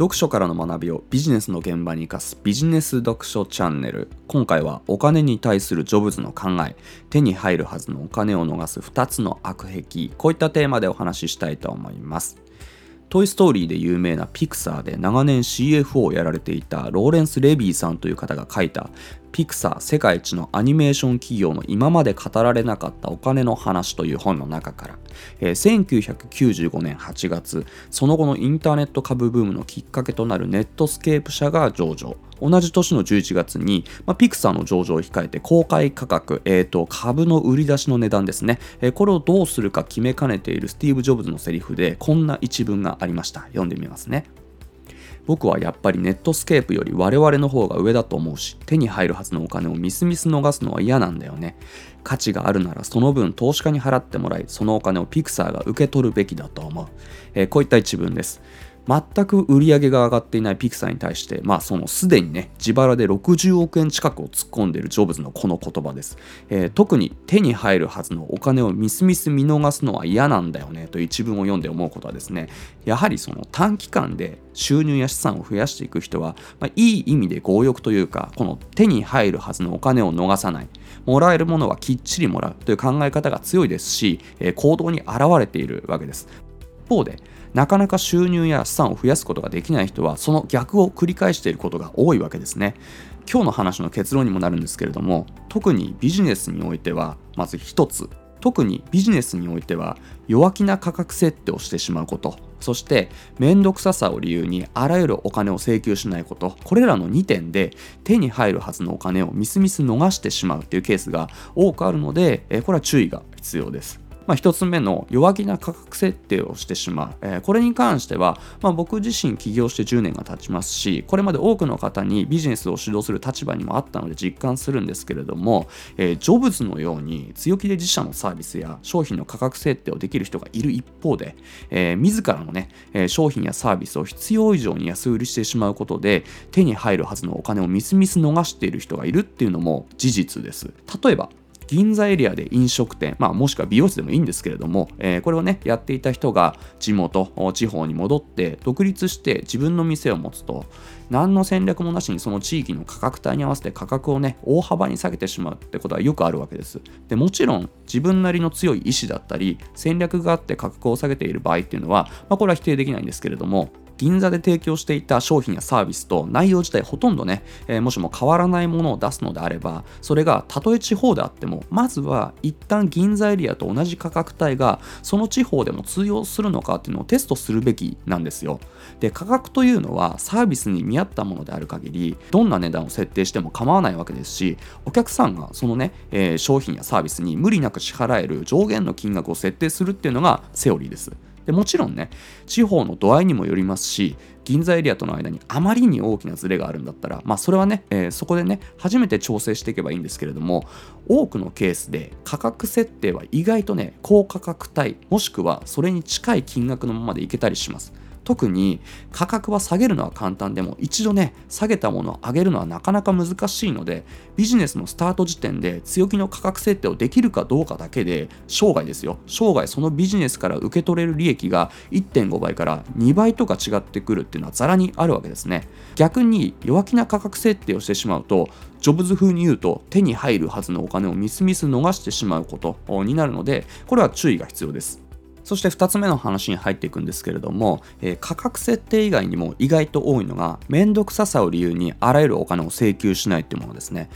読書からの学びをビジネスの現場に生かすビジネス読書チャンネル。今回はお金に対するジョブズの考え。手に入るはずのお金を逃す2つの悪癖。こういったテーマでお話ししたいと思います。トイ・ストーリーで有名なピクサーで長年 CFO をやられていたローレンス・レビーさんという方が書いたピクサー世界一のアニメーション企業の今まで語られなかったお金の話という本の中から、えー、1995年8月その後のインターネット株ブームのきっかけとなるネットスケープ社が上場。同じ年の11月に、まあ、ピクサーの上場を控えて公開価格、えーと、株の売り出しの値段ですね、えー、これをどうするか決めかねているスティーブ・ジョブズのセリフでこんな一文がありました。読んでみますね。僕はやっぱりネットスケープより我々の方が上だと思うし手に入るはずのお金をみすみす逃すのは嫌なんだよね。価値があるならその分投資家に払ってもらいそのお金をピクサーが受け取るべきだと思う、えー、こういった一文です。全く売り上げが上がっていないピクサーに対して、まあ、そのすでにね、自腹で60億円近くを突っ込んでいるジョブズのこの言葉です、えー、特に手に入るはずのお金をみすみす見逃すのは嫌なんだよねと一文を読んで思うことはですね、やはりその短期間で収入や資産を増やしていく人は、まあ、いい意味で強欲というか、この手に入るはずのお金を逃さない、もらえるものはきっちりもらうという考え方が強いですし、えー、行動に現れているわけです。一方で、なかなか収入や資産を増やすことができない人はその逆を繰り返していることが多いわけですね。今日の話の結論にもなるんですけれども特にビジネスにおいてはまず一つ。特にビジネスにおいては弱気な価格設定をしてしまうこと。そして面倒くささを理由にあらゆるお金を請求しないこと。これらの2点で手に入るはずのお金をみすみす逃してしまうというケースが多くあるのでこれは注意が必要です。まあ、1つ目の弱気な価格設定をしてしまう、えー、これに関しては、まあ、僕自身起業して10年が経ちますしこれまで多くの方にビジネスを指導する立場にもあったので実感するんですけれども、えー、ジョブズのように強気で自社のサービスや商品の価格設定をできる人がいる一方で、えー、自らのね、商品やサービスを必要以上に安売りしてしまうことで手に入るはずのお金をみすみす逃している人がいるっていうのも事実です。例えば銀座エリアで飲食店、まあ、もしくは美容室でもいいんですけれども、えー、これをねやっていた人が地元地方に戻って独立して自分の店を持つと何の戦略もなしにその地域の価格帯に合わせて価格をね大幅に下げてしまうってことはよくあるわけです。でもちろん自分なりの強い意志だったり戦略があって価格を下げている場合っていうのは、まあ、これは否定できないんですけれども銀座で提供していた商品やサービスと内容自体ほとんどね、えー、もしも変わらないものを出すのであればそれがたとえ地方であってもまずは一旦銀座エリアと同じ価格帯がその地方でも通用するのかっていうのをテストするべきなんですよ。で価格というのはサービスに見合ったものである限りどんな値段を設定しても構わないわけですしお客さんがそのね、えー、商品やサービスに無理なく支払える上限の金額を設定するっていうのがセオリーです。でもちろんね地方の度合いにもよりますし銀座エリアとの間にあまりに大きなズレがあるんだったらまあそれはね、えー、そこでね初めて調整していけばいいんですけれども多くのケースで価格設定は意外とね高価格帯もしくはそれに近い金額のままでいけたりします。特に価格は下げるのは簡単でも一度ね下げたものを上げるのはなかなか難しいのでビジネスのスタート時点で強気の価格設定をできるかどうかだけで生涯ですよ。生涯そのビジネスから受け取れる利益が1.5倍から2倍とか違ってくるっていうのはざらにあるわけですね。逆に弱気な価格設定をしてしまうとジョブズ風に言うと手に入るはずのお金をみすみす逃してしまうことになるのでこれは注意が必要です。そして2つ目の話に入っていくんですけれども、えー、価格設定以外にも意外と多いのが面倒くささを理由にあらゆるお金を請求しないっていうものですね。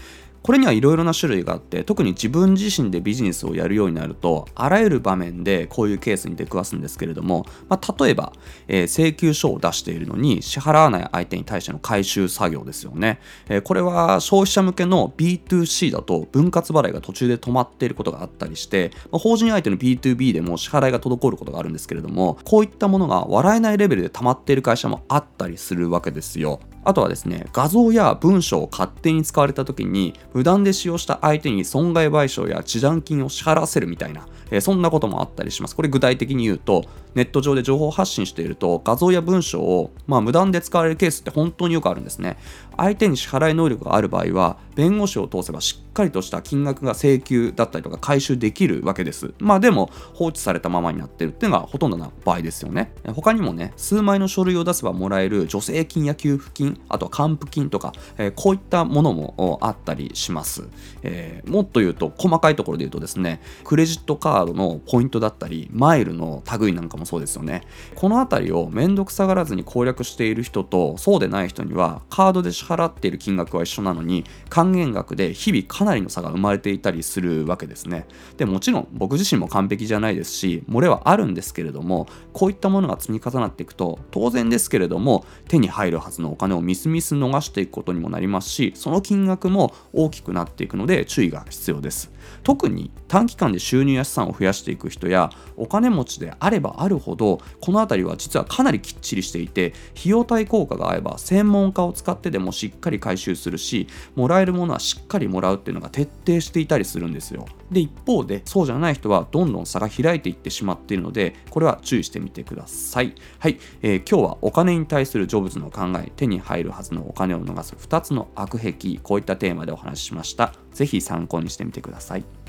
これにはいろいろな種類があって特に自分自身でビジネスをやるようになるとあらゆる場面でこういうケースに出くわすんですけれども、まあ、例えば、えー、請求書を出しているのに支払わない相手に対しての回収作業ですよね、えー、これは消費者向けの B2C だと分割払いが途中で止まっていることがあったりして、まあ、法人相手の B2B でも支払いが滞ることがあるんですけれどもこういったものが笑えないレベルで溜まっている会社もあったりするわけですよ。あとはですね、画像や文章を勝手に使われた時に、無断で使用した相手に損害賠償や示談金を支払わせるみたいな、えー、そんなこともあったりします。これ具体的に言うとネット上で情報発信していると画像や文章を、まあ、無断で使われるケースって本当によくあるんですね。相手に支払い能力がある場合は弁護士を通せばしっかりとした金額が請求だったりとか回収できるわけです。まあでも放置されたままになってるっていうのがほとんどな場合ですよね。他にもね数枚の書類を出せばもらえる助成金や給付金あとは還付金とか、えー、こういったものもあったりします、えー、もっと言うと細かいところで言うとですねクレジットカードのポイントだったりマイルの類なんかもそうですよね。この辺りを面倒くさがらずに攻略している人とそうでない人にはカードで支払っている金額は一緒なのに還元額で日々かなりの差が生まれていたりするわけですね。でもちろん僕自身も完璧じゃないですし漏れはあるんですけれどもこういったものが積み重なっていくと当然ですけれども手に入るはずのお金をみすみす逃していくことにもなりますしその金額も大きくなっていくので注意が必要です。特に短期間で収入や資産を増やしていく人やお金持ちであればあるほどこの辺りは実はかなりきっちりしていて費用対効果が合えば専門家を使ってでもしっかり回収するしもらえるものはしっかりもらうっていうのが徹底していたりするんですよ。で一方でそうじゃない人はどんどん差が開いていってしまっているのでこれは注意してみてください。はい、えー、今日はお金に対する成仏の考え手に入るはずのお金を逃す2つの悪癖こういったテーマでお話ししました。是非参考にしてみてください。